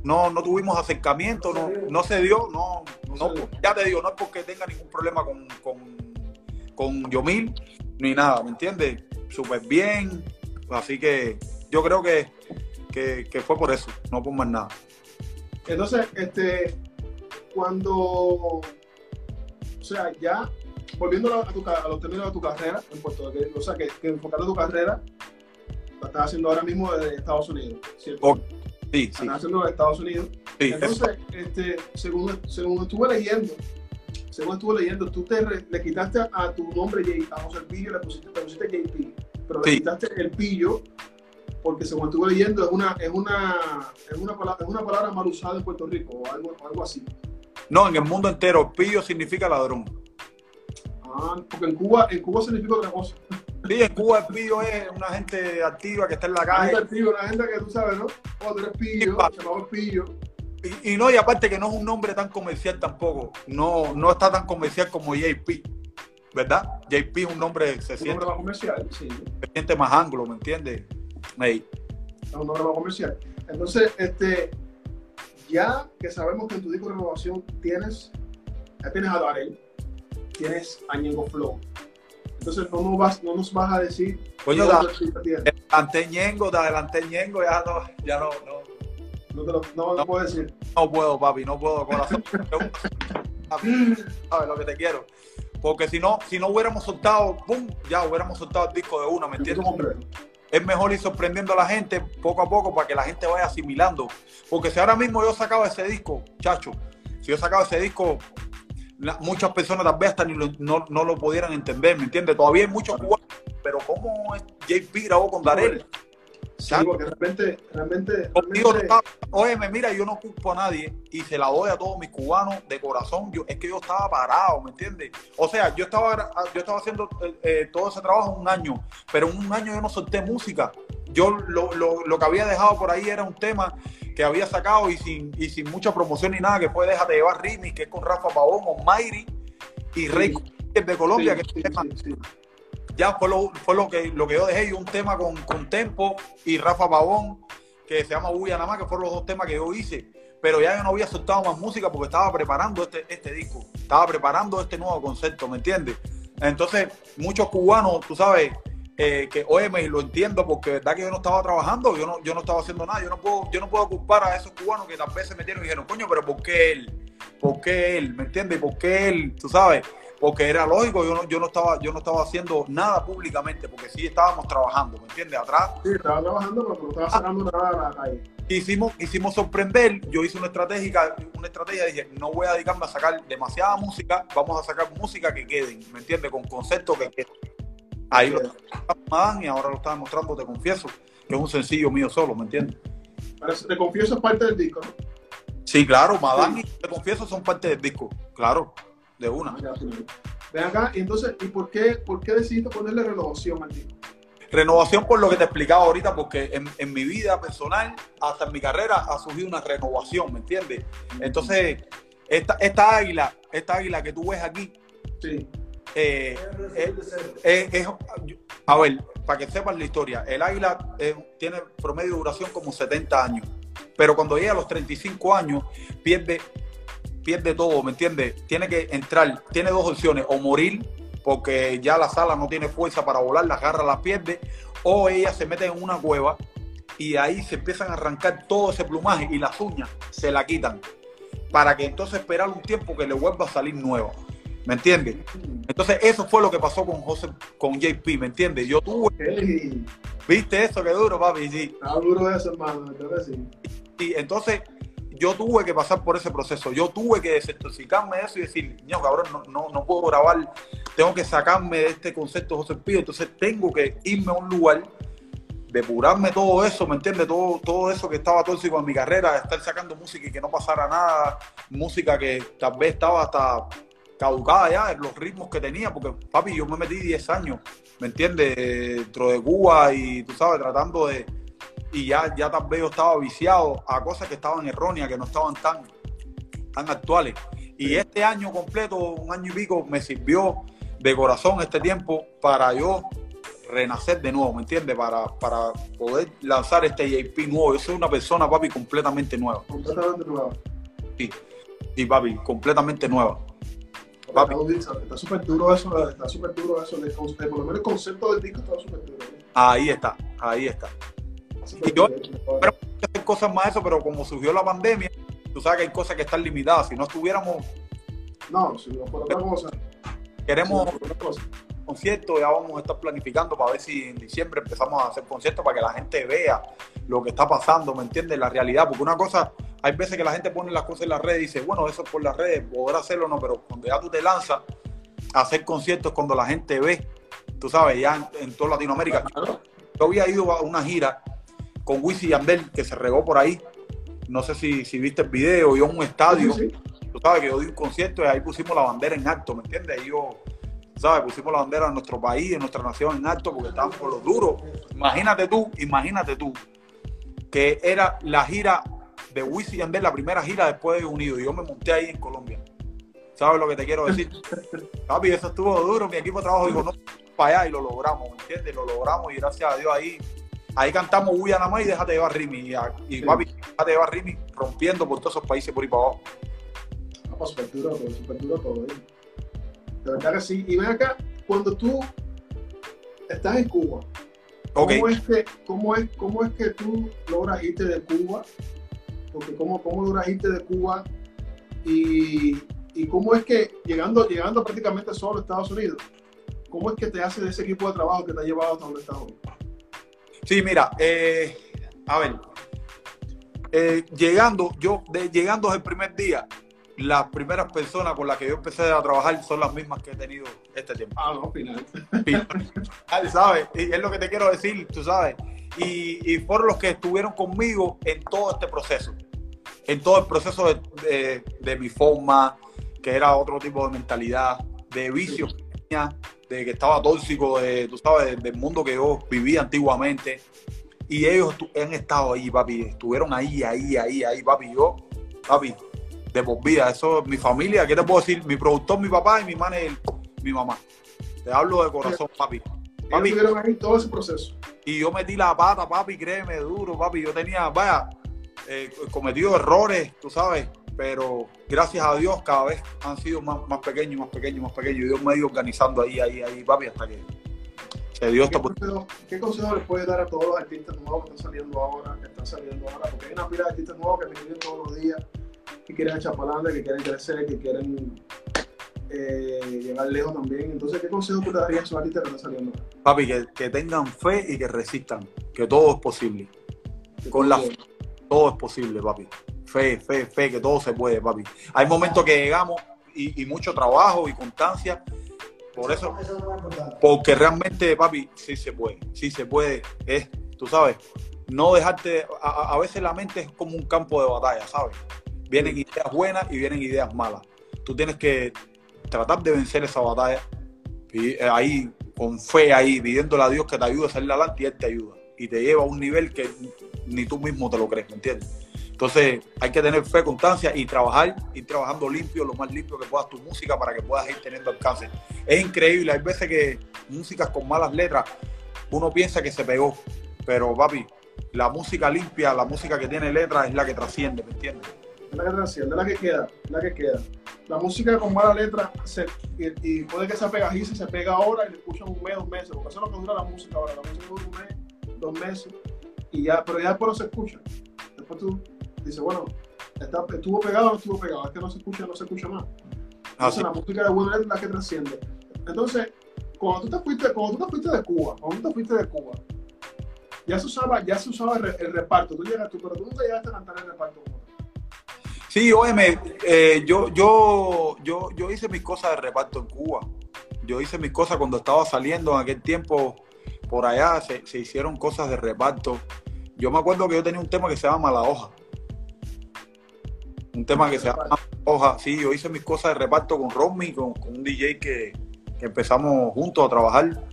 no, no tuvimos acercamiento, no, no se dio, no, no, ya te digo, no es porque tenga ningún problema con, con, con Yomil, ni nada, ¿me entiendes? Súper bien, así que yo creo que, que, fue por eso, no por más nada. Entonces, este, cuando, o sea, ya volviendo a, tu, a los términos de tu carrera en Puerto Rico, o sea, que, que enfocando tu carrera, la estás haciendo ahora mismo desde Estados Unidos, ¿cierto? Sí, sí. estás haciendo desde Estados Unidos. sí. Entonces, este, según, según estuve leyendo, según estuve leyendo, tú te re- le quitaste a tu nombre J- a José Pillo, le pusiste, te pusiste JP, pero le quitaste el pillo porque según estuve leyendo es una, es una, es una palabra, es una palabra mal usada en Puerto Rico o algo, o algo así. No, en el mundo entero, pillo significa ladrón. Ah, porque en Cuba, en Cuba significa otra cosa. Sí, en Cuba el pillo es una gente activa que está en la calle. gente pillo, la gente que tú sabes, ¿no? Oh, tú eres pillo, Sí, se llamaba el pillo. Y, y no, y aparte que no es un nombre tan comercial tampoco. No, no está tan comercial como JP. ¿Verdad? JP es un nombre se Un siente, nombre más comercial, sí. se siente más anglo, ¿me entiendes? Ey. es un nombre más comercial. Entonces, este, ya que sabemos que en tu disco de renovación tienes, ya tienes a Darel, tienes a Ñengo Flow. Entonces no nos vas, no nos vas a decir Coño. Adelante Ñengo, de adelante Ñengo, ya no, ya no, no, No te lo, no, no puedo decir. no puedo, papi, no puedo, corazón. ¿Sabes lo que te quiero? Porque si no, si no hubiéramos soltado, ¡pum! Ya hubiéramos soltado el disco de una, ¿me entiendes? es mejor ir sorprendiendo a la gente poco a poco para que la gente vaya asimilando. Porque si ahora mismo yo sacaba ese disco, chacho, si yo sacaba ese disco, la- muchas personas tal vez hasta ni lo- no, no lo pudieran entender, ¿me entiendes? Todavía hay muchos cubanos, pero ¿cómo es JP grabó con Darel? Sí, Chacho, porque realmente, realmente, realmente Óyeme, mira, yo no culpo a nadie y se la doy a todos mis cubanos de corazón. Yo, es que yo estaba parado, ¿me entiendes? O sea, yo estaba, yo estaba haciendo eh, eh, todo ese trabajo un año, pero en un año yo no solté música. Yo lo, lo- lo que había dejado por ahí era un tema que había sacado y sin, y sin mucha promoción ni nada, que fue Déjate llevar Remix, que es con Rafa Pavón, Mayri y Rey de Colombia, sí, que sí, es un tema sí, sí. ya fue lo, fue lo que lo que yo dejé y un tema con, con Tempo y Rafa Pavón que se llama Bulla nada más que fueron los dos temas que yo hice pero ya yo no había soltado más música porque estaba preparando este, este disco estaba preparando este nuevo concepto ¿me entiendes? entonces muchos cubanos tú sabes eh, que oye me lo entiendo porque verdad que yo no estaba trabajando yo no yo no estaba haciendo nada yo no puedo yo no puedo culpar a esos cubanos que tal vez se metieron y dijeron coño pero ¿por qué él? ¿por qué él? ¿me entiendes? ¿por qué él? tú sabes porque era lógico, yo no, yo no estaba, yo no estaba haciendo nada públicamente, porque sí estábamos trabajando, ¿me entiendes? Atrás Sí, estaba trabajando, pero no estaba sacando nada a la calle. hicimos, hicimos sorprender, yo hice una estratégica, una estrategia, dije, no voy a dedicarme a sacar demasiada música, vamos a sacar música que queden, ¿me entiendes? Con conceptos que queden. Ahí lo estaban y ahora lo estaba mostrando, te confieso, que es un sencillo mío solo, ¿me entiendes? Pero te confieso, es parte del disco, ¿no? Sí, claro, Madame y te confieso son parte del disco, claro, de una. Ah. Ven acá, y entonces, ¿y por qué, por qué decidiste ponerle renovación al disco? Renovación por lo que te explicaba ahorita, porque en, en mi vida personal, hasta en mi carrera, ha surgido una renovación, ¿me entiendes? Entonces, esta, esta águila, esta águila que tú ves aquí, Sí. Eh, es- es- a ver, para que sepas la historia, el águila eh, tiene promedio de duración como 70 años, pero cuando llega a los 35 años, pierde, pierde todo, ¿me entiendes? Tiene que entrar, tiene dos opciones, o morir, porque ya la sala no tiene fuerza para volar, la garra la pierde, o ella se mete en una cueva y ahí se empiezan a arrancar todo ese plumaje y las uñas se la quitan, para que entonces esperar un tiempo que le vuelva a salir nueva. ¿Me entiendes? Entonces, eso fue lo que pasó con José, con JP, ¿me entiendes? Yo tuve. ¿viste eso? Qué duro, papi, sí. Está duro eso, hermano, sí. Y entonces, yo tuve que pasar por ese proceso. Yo tuve que desintoxicarme de eso y decir, no, cabrón, no, no, no puedo grabar, tengo que sacarme de este concepto José Pío, entonces tengo que irme a un lugar, depurarme todo eso, ¿me entiendes? Todo, todo eso que estaba tóxico en mi carrera, estar sacando música y que no pasara nada, música que tal vez estaba hasta caducada ya, en los ritmos que tenía, porque papi, yo me metí 10 años, ¿me entiendes? Dentro de Cuba y tú sabes, tratando de... Y ya, ya tal vez yo estaba viciado a cosas que estaban erróneas, que no estaban tan, tan actuales. Y este año completo, un año y pico, me sirvió de corazón este tiempo para yo renacer de nuevo, ¿me entiendes? Para, para poder lanzar este JP nuevo. Yo soy una persona, papi, completamente nueva. Completamente nueva. Sí, sí papi, completamente nueva. Papi. Está súper duro eso, está súper duro eso. por lo menos el concepto del disco está súper duro. ¿eh? Ahí está, ahí está. Y yo- duro. pero- hacer cosas más eso, pero como surgió la pandemia, tú sabes que hay cosas que están limitadas. Si no estuviéramos. No, si no por otra cosa. Queremos conciertos, ya vamos a estar planificando para ver si en diciembre empezamos a hacer conciertos para que la gente vea lo que está pasando, ¿me entiendes? La realidad, porque una cosa, hay veces que la gente pone las cosas en las redes y dice, bueno, eso es por las redes, podrá hacerlo o no, pero cuando ya tú te lanzas a hacer conciertos, cuando la gente ve, tú sabes, ya en, toda Latinoamérica. Yo había ido a una gira con Wisin y Andel, que se regó por ahí. No sé si, si viste el video, yo en un estadio. Tú sabes que yo di un concierto y ahí pusimos la bandera en alto, ¿me entiendes? Y yo, ¿sabes? Pusimos la bandera de nuestro país, de nuestra nación en alto, porque estábamos por los duros. Imagínate tú, imagínate tú, que era la gira de Wisin y Andel, la primera gira después de Unido. Y yo me monté ahí en Colombia. ¿Sabes lo que te quiero decir? Papi, eso estuvo duro. Mi equipo de trabajo dijo, no, para allá y lo logramos, ¿me entiendes? Lo logramos y gracias a Dios ahí ahí cantamos Huya nada más y déjate llevar Rimi. Y, y papi, déjate llevar Rimi rompiendo por todos esos países por ahí para abajo. Ah, pues súper duro todo, súper duro todo. ¿eh? De verdad que sí. Y ven acá, cuando tú estás en Cuba, ¿cómo, es, que, cómo, es, ¿cómo es que tú logras irte de Cuba? Porque ¿cómo, cómo logras irte de Cuba? Y, y cómo es que llegando, llegando prácticamente solo a Estados Unidos, ¿cómo es que te hace de ese equipo de trabajo que te ha llevado hasta donde estás hoy? Sí, mira, eh, a ver, eh, llegando, yo, llegando el primer día, las primeras personas con las que yo empecé a trabajar son las mismas que he tenido este tiempo. Ah, no, final. ¿Sabes? Y es lo que te quiero decir, tú sabes. Y, y fueron los que estuvieron conmigo en todo este proceso. En todo el proceso de, de, mi forma, que era otro tipo de mentalidad, de vicios que tenía, de que estaba tóxico, de, tú sabes, del mundo que yo vivía antiguamente. Y ellos han estado ahí, papi, estuvieron ahí, ahí, ahí, ahí, papi. Yo, papi, de por vida, eso es mi familia, ¿qué te puedo decir? Mi productor, mi papá y mi manager, mi mamá. Te hablo de corazón, papi. papi ahí todo ese proceso. Y yo metí la pata, papi, créeme, duro, papi. Yo tenía, vaya, eh, cometido errores, tú sabes, pero gracias a Dios cada vez han sido más, más pequeños, más pequeños, más pequeños. Y Dios me ha ido organizando ahí, ahí, ahí, papi, hasta que se dio ¿Qué, consejo, ¿Qué consejo les puede dar a todos los artistas nuevos que están saliendo ahora, que están saliendo ahora? Porque hay una pila de artistas nuevos que me vienen todos los días, que quieren echar para adelante, que quieren crecer, que quieren eh, llegar lejos también. Entonces, ¿qué consejo tú le darías a artistas que están saliendo? Papi, que, que tengan fe y que resistan, que todo es posible. Con la fe, todo es posible, papi fe, fe, fe, que todo se puede, papi. Hay momentos que llegamos y, mucho trabajo y constancia. Por eso, porque realmente, papi, sí se puede, sí se puede. Es, tú sabes, no dejarte, a, veces la mente es como un campo de batalla, ¿sabes? Vienen ideas buenas y vienen ideas malas. Tú tienes que tratar de vencer esa batalla y eh, ahí con fe ahí pidiéndole a Dios que te ayude a salir adelante y él te ayuda y te lleva a un nivel que ni tú mismo te lo crees, ¿me entiendes? Entonces hay que tener fe, constancia y trabajar, ir trabajando limpio, lo más limpio que puedas tu música para que puedas ir teniendo alcance. Es increíble, hay veces que músicas con malas letras, uno piensa que se pegó, pero papi, la música limpia, la música que tiene letras es la que trasciende, ¿me entiendes? Es la que trasciende, es la que queda, la que queda. La música con mala letra y, puede que sea pegajiza, se pega ahora y le escuchan un mes, dos meses, porque eso es lo que dura la música ahora. La música dura un mes, dos meses, y ya, pero ya después no se escucha. Después tú dice, bueno, estuvo pegado o no estuvo pegado, es que no se escucha, no se escucha más. Entonces la música de buena es la que trasciende. Entonces, cuando tú te fuiste, cuando tú te fuiste de Cuba, cuando tú te fuiste de Cuba, ya se usaba, ya se usaba el, reparto, tú llegas tú, pero tú nunca llegaste a cantar el reparto. Sí, óyeme, eh, yo, yo, yo, yo hice mis cosas de reparto en Cuba. Yo hice mis cosas cuando estaba saliendo en aquel tiempo por allá, se, se hicieron cosas de reparto. Yo me acuerdo que yo tenía un tema que se llama La Hoja un tema que se llama Hoja. Sí, yo hice mis cosas de reparto con Romy, con, un DJ que, empezamos juntos a trabajar.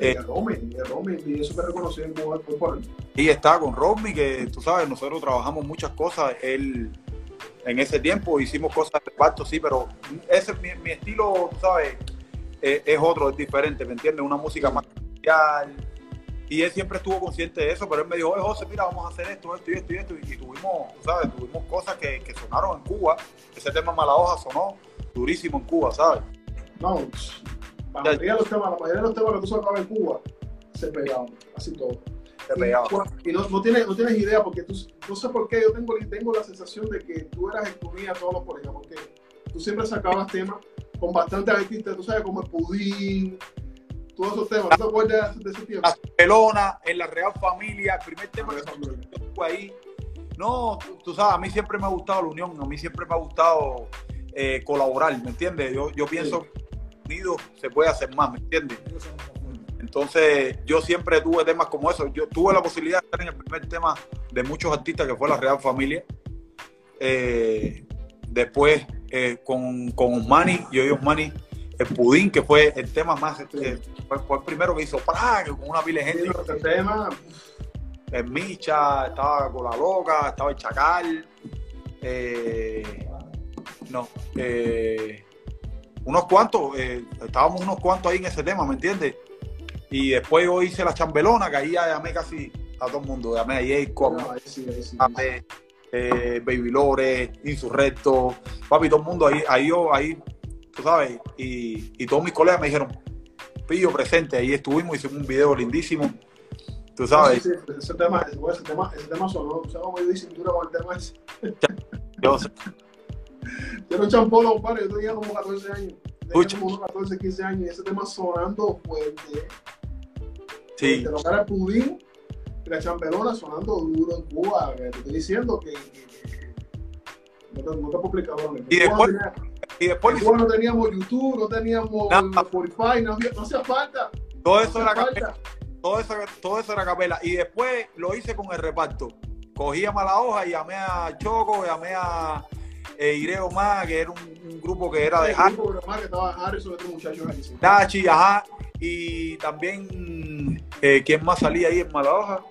Eh, Romy, Romy, y eso me reconocido en él. Y está con Romy, que tú sabes, nosotros trabajamos muchas cosas. Él, en ese tiempo hicimos cosas de reparto, sí, pero ese mi, mi estilo, tú sabes, es, es, otro, es diferente, ¿me entiendes? Una música más comercial y él siempre estuvo consciente de eso, pero él me dijo, oye José, mira, vamos a hacer esto, esto y esto y esto. Y, tuvimos, ¿sabes? Tuvimos cosas que, que, sonaron en Cuba. Ese tema Mala Hoja sonó durísimo en Cuba, ¿sabes? No, la mayoría, de los temas, la mayoría de los temas que tú sacabas en Cuba se pegaban, así todo. Y, no, no, tienes, no tienes idea, porque tú, no sé por qué, yo tengo, tengo la sensación de que tú eras el que unía a todos los colegas, porque tú siempre sacabas temas con bastantes artistas, tú sabes, como el pudín, todos esos temas. ¿No te acuerdas de ese tiempo? Barcelona, en la Real Familia, el primer tema que yo ahí. No, tú, sabes, a mí siempre me ha gustado la unión, a mí siempre me ha gustado eh, colaborar, ¿me entiendes? Yo, yo pienso que unidos se puede hacer más, ¿me entiendes? Entonces, yo siempre tuve temas como eso. Yo tuve la posibilidad de estar en el primer tema de muchos artistas que fue la Real Familia. Eh, después, eh, con, con Osmani, yo y Osmani, el Pudín, que fue el tema más, eh, fue, el primero que hizo Praga, con una pila de gente. el tema. El Micha, estaba con la loca, estaba el Chacal. no, unos cuantos, estábamos unos cuantos ahí en ese tema, ¿me entiendes? Y después yo hice la chambelona, que ahí llamé casi a todo el mundo. Llamé a Jacob, llamé eh, Baby Lore, Insurrecto, papi, todo el mundo ahí, ahí yo, ahí, tú sabes, y, y todos mis colegas me dijeron, pillo presente, ahí estuvimos, hicimos un video lindísimo. Tú sabes. Sí, sí, ese, tema, ese, tema, ese tema sonó, o sea, di cintura con el tema ese. Yo sé. Yo no champolo, compadre, yo tenía como 14 años. Tenía como 14, 15 años y ese tema sonando fuerte. Sí. Te lo cara el pudín y la champelona sonando duro en Cuba. te estoy diciendo que, no, te, no te puedo explicar. Y después, y después no teníamos YouTube, no teníamos Spotify, no, no hacía falta. Todo eso era capela. Todo eso, todo eso era capela. Y después lo hice con el reparto. Cogí a Mala Hoja y llamé a Choco, llamé a eh, Ireo Más, que era un, grupo que era de Harry. que estaba Harrison, otro muchacho ahí. Dachi, ajá. Y también, eh, ¿quién más salía ahí en Malahoja?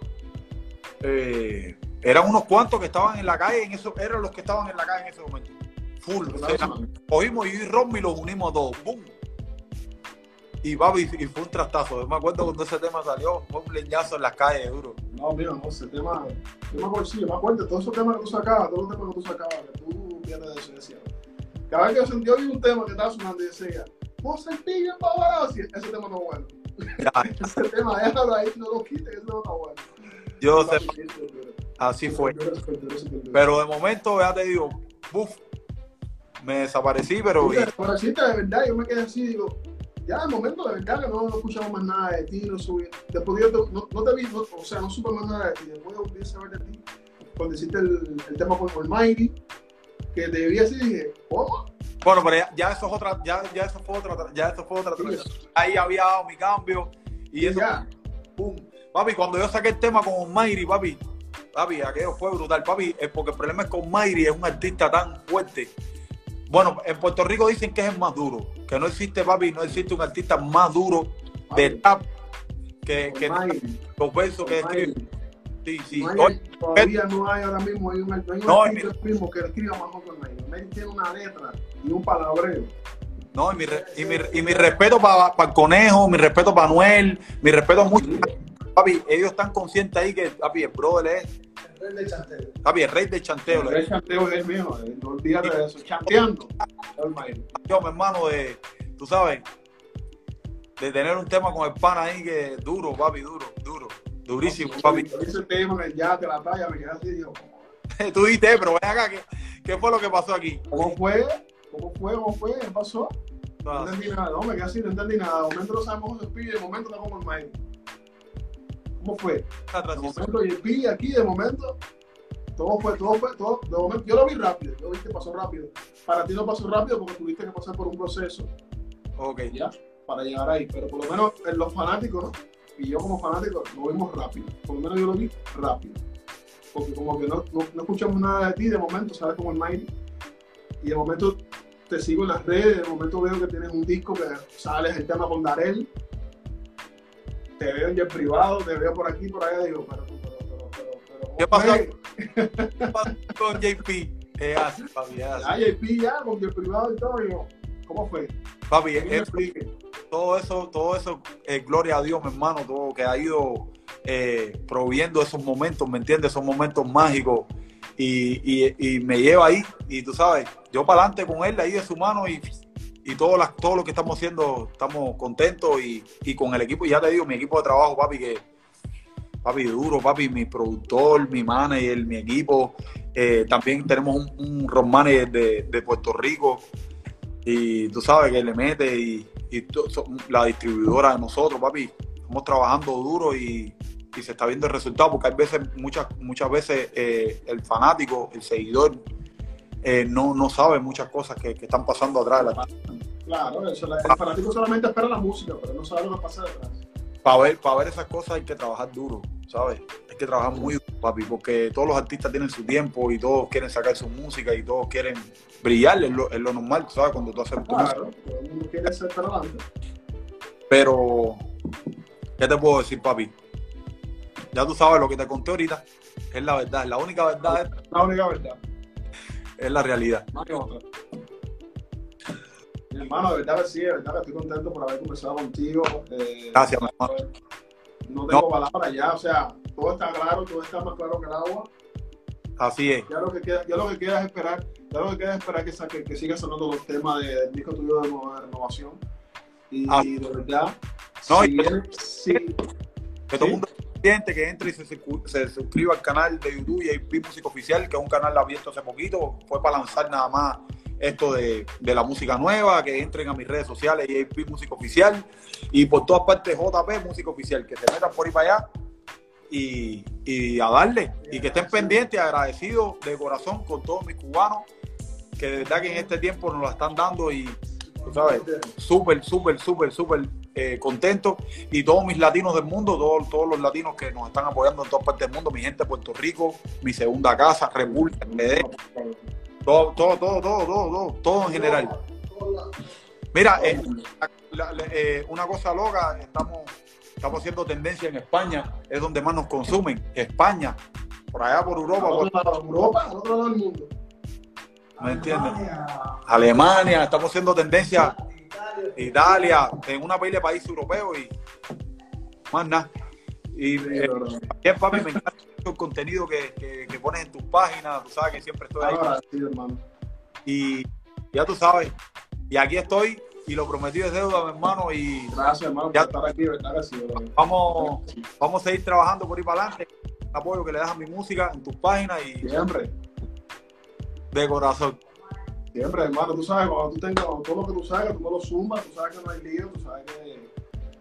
Eh, eran unos cuantos que estaban en la calle, en eso, eran los que estaban en la calle en ese momento. Full. cogimos y Romy los unimos a todos. ¡Bum! Y papi, y fue un trastazo. Yo me acuerdo cuando ese tema salió, fue un leñazo en las calles, duro. No, mira, no, ese tema, sí, yo me acuerdo, todos esos temas que tú sacabas, todos los temas que tú sacabas, que tú vienes de eso, decía. Cada vez que yo sentía un tema que estaba sonando y decía, vos el pillo para ese tema no es bueno. ese tema, déjalo ahí, no lo quites, ese tema no es bueno. Yo sé, así fue. Pero de momento, ya te digo, buf, me desaparecí, pero... Desapareciste de verdad, yo me quedé así, digo, ya de momento de verdad que no, no escuchamos más nada de ti, no subí. Después yo no, no, te vi, o sea, no supe más nada de ti. Después volví a saber de ti. Cuando hiciste el, el tema con Almighty, que te vi así dije, ¿cómo? Bueno, pero ya, eso es otra, ya, ya eso fue otra, ya eso fue otra. Ahí había dado mi cambio y eso, ya. pum. Papi, cuando yo saqué el tema con Mayri, papi, papi, aquello fue brutal, papi, es porque el problema es con Mayri, es un artista tan fuerte. Bueno, en Puerto Rico dicen que es el más duro, que no existe, papi, no existe un artista más duro de tap que, que los versos que escribe. Sí, sí. todavía no hay ahora mismo, hay un, hay un no, mismo que escriba mejor que Mayri. Mayri tiene una letra y un palabreo. No, y mi, y mi, y mi respeto para pa el conejo, mi respeto para Noel, mi respeto a muchos. Papi, ellos están conscientes ahí que, papi, el brother es. El rey de chanteo. Papi, el rey de chanteo. El rey de chanteo es el mío, eh, no olvídate de eso. Chanteando. Yo, mi hermano, de, tú sabes, de tener un tema con el pan ahí que es duro, papi, duro, duro. Durísimo, papi. Ese tema ya te la talla, me quedé así, digo. Tú dijiste, pero ven acá, ¿qué, ¿qué fue lo que pasó aquí? ¿Cómo fue? ¿Cómo fue? ¿Cómo fue? ¿Qué pasó? No, entendí nada, no, me quedé así, no entendí nada. De momento no sabemos cómo se pide, de momento está como el maíz. ¿Cómo fue? De momento y pilla aquí, de momento, todo fue, todo fue, todo, de momento, yo lo vi rápido, yo vi que pasó rápido. Para ti no pasó rápido porque tuviste que pasar por un proceso. Ok. Ya, para llegar ahí, pero por lo menos en los fanáticos, ¿no? Y yo como fanático lo vimos rápido, por lo menos yo lo vi rápido. Porque como que no, no, escuchamos nada de ti, de momento sabes como el Mighty, y de momento te sigo en las redes, de momento veo que tienes un disco que sales el tema con Darel, te veo en el privado, te veo por aquí, por allá, digo, pero, pero, pero, pero, ¿Qué pasó? ¿Qué pasó con JP? ¿Qué hace, papi? Ah, JP ya, con el privado y todo, digo, ¿cómo fue? Papi, es, todo eso, todo eso, eh, gloria a Dios, mi hermano, todo que ha ido eh, proviendo esos momentos, ¿me entiendes? Esos momentos mágicos. Y, y, y, me lleva ahí, y tú sabes, yo para adelante con él, ahí de su mano, y, y todo, las, todo lo que estamos haciendo, estamos contentos y, y, con el equipo, ya te digo, mi equipo de trabajo, papi, que papi, duro, papi, mi productor, mi manager, mi equipo. Eh, también tenemos un, un road de, de Puerto Rico y tú sabes que le mete y, y la distribuidora de nosotros, papi, estamos trabajando duro y, y se está viendo el resultado porque hay veces, muchas, muchas veces eh, el fanático, el seguidor, eh, no, no sabe muchas cosas que, que están pasando atrás de la Claro, eso, la- el fanático solamente espera la música, pero no sabe lo que pasa detrás. Para ver, para ver esas cosas hay que trabajar duro, ¿sabes? Hay que trabajar muy duro, papi, porque todos los artistas tienen su tiempo y todos quieren sacar su música y todos quieren brillar, es lo, es lo normal, ¿sabes? Cuando tú haces tu música. Claro, todo el mundo quiere ser para adelante. Pero, ¿qué te puedo decir, papi? Ya tú sabes lo que te conté ahorita, es la verdad, la única verdad es, La única verdad. Es la realidad. Mi hermano, de verdad que sí, de verdad que estoy contento por haber conversado contigo. eh, Gracias, mi hermano. No tengo No. palabras ya, o sea, todo está claro, todo está más claro que el agua. Así es. Ya lo que queda, ya lo que queda es esperar, ya lo que queda es esperar que, saque, que siga sonando los temas de- del disco tuyo de renovación. Y Ah. de verdad, No, si y- si- Que todo el mundo que entre y se, se suscriba al canal de YouTube JP Música Oficial, que es un canal abierto hace poquito. Fue para lanzar nada más esto de, de la música nueva, que entren a mis redes sociales, JP Música Oficial, y por todas partes JP Música Oficial, que se metan por ahí para allá y, y a darle, y que estén pendientes, agradecidos de corazón con todos mis cubanos, que de verdad que en este tiempo nos la están dando y, tú sabes, súper, súper, súper, súper eh, contento. Y todos mis latinos del mundo, todos, todos los latinos que nos están apoyando en todas partes del mundo, mi gente de Puerto Rico, mi segunda casa, República, todo, todo, todo, todo, todo, todo, todo en general. Mira, eh, la- la- eh, una cosa loca, estamos, estamos haciendo tendencia en España, es donde más nos consumen, España, por allá por Europa, por- de Europa, otro lado del mundo. ¿me entiendes? Alemania, estamos haciendo tendencia Italia, en una pila de países europeos y más nada. Y eh, también, papi, me encanta el contenido que, que- que pones en tus páginas, tú sabes que siempre estoy ahí. Sí, hermano. Y ya tú sabes, y aquí estoy, y lo prometido es deuda, mi hermano, y Gracias, hermano, por Ya. estar aquí, verdad que sí, bro. vamos, vamos a seguir trabajando por ahí para adelante. El apoyo que le das a mi música en tus páginas y Siempre, de corazón. Siempre, hermano. Tú sabes, cuando tú tengas todo lo que tú sabes, tú me lo sumas, tú sabes que no hay lío, tú sabes que.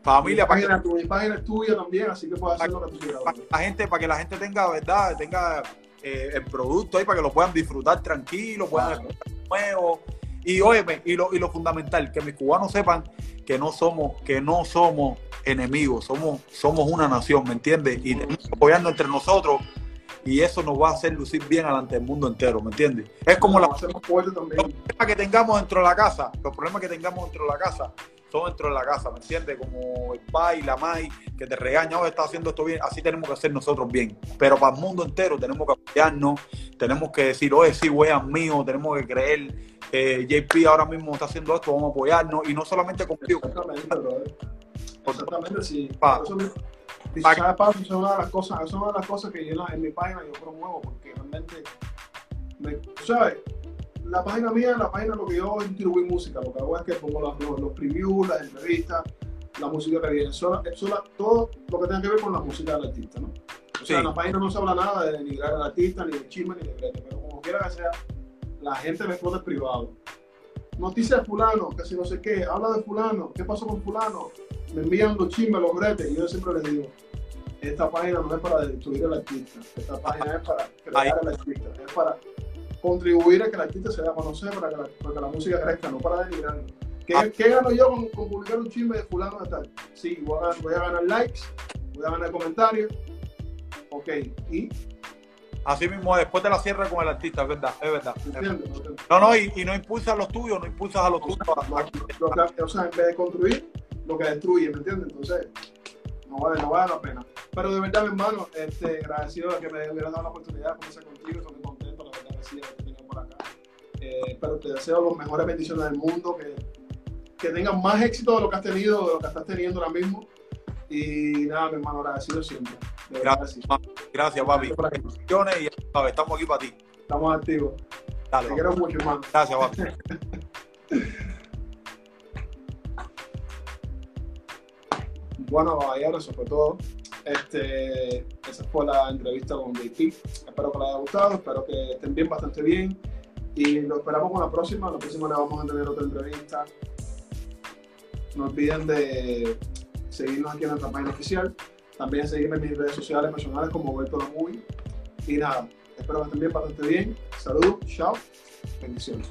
Familia, mi para que, página, tu, mi página es tuya también, así que puedes hacer lo que tú quieras. para la gente, para que la gente tenga, ¿verdad? Tenga eh, el producto ahí para que lo puedan disfrutar tranquilo, puedan Claro. nuevo. Y óyeme, y lo, y lo fundamental, que mis cubanos sepan que no somos, que no somos enemigos, somos, somos una nación, ¿me entiendes? Y apoyarnos entre nosotros y eso nos va a hacer lucir bien delante del mundo entero, ¿me entiendes? Es como la, Vamos a ser más fuertes los problemas que tengamos dentro de la casa, los problemas que tengamos dentro de la casa son dentro de la casa, ¿me entiendes? Como el pai, la mai, que te regaña, oh, está haciendo esto bien, así tenemos que hacer nosotros bien. Pero para el mundo entero tenemos que apoyarnos, tenemos que decir, oye, sí, weas mío, tenemos que creer, eh, JP ahora mismo está haciendo esto, vamos a apoyarnos, y no solamente contigo, Exactamente, sí. Pa. Por eso mi- y Pa- ¿sabes, Pablo? Eso es una de las cosas, eso es una de las cosas que yo en, la- en mi página yo promuevo, porque realmente, me, ¿sabes? La página mía, la página lo que yo es distribuir música, lo que hago es que pongo los, los, los previews, las entrevistas, la música que viene, Eso- eso la- todo lo que tenga que ver con la música del artista, ¿no? O sea, Sí. en la página no se habla nada de denigrar al artista, ni de chisme, ni de brete, pero como quiera que sea, la gente me en privado. Noticia de fulano, que si no sé qué, habla de fulano, ¿qué pasó con fulano? Me envían los chismes, los bretes, y yo siempre les digo, esta página no es para destruir al artista, esta página es para crear al artista, es para contribuir a que el artista se dé a conocer, para que la, para que la música crezca, no para denigrarlo. ¿Qué, Ah. qué gano yo con, con publicar un chisme de fulano de tal? Sí, voy a, ganar, voy a ganar likes, voy a ganar comentarios, ok, y, así mismo después de la cierre con el artista, es verdad, es verdad. ¿entiendes? No No, no, y, y no impulsas los tuyos, no impulsas a los tuyos. a- a- que- o sea, en vez de construir, lo que destruye, ¿me entiendes? Entonces, no vale, no vale la pena. Pero de verdad, mi hermano, este, agradecido de que me hubieras dado la oportunidad de conversar contigo, estoy muy contento, la verdad que sí, de que tenía por acá. Eh, pero te deseo las mejores bendiciones del mundo, que, que tengas más éxito de lo que has tenido, de lo que estás teniendo ahora mismo. Y nada, mi hermano, agradecido siempre. De verdad que sí. Gracias, papi. Bendiciones y estamos aquí para ti. Estamos activos. Dale, Te quiero mucho, hermano. Gracias, papi. Bueno, caballero, eso fue todo. Este, esa fue la entrevista con JP. Espero que les haya gustado, espero que estén bien, bastante bien. Y lo esperamos con la próxima. La próxima le vamos a tener otra entrevista. No olviden de seguirnos aquí en nuestra página oficial. También seguirme en mis redes sociales personales como Berto La Movie. Y nada, espero que estén bien, bastante bien. Saludos, chao, bendiciones.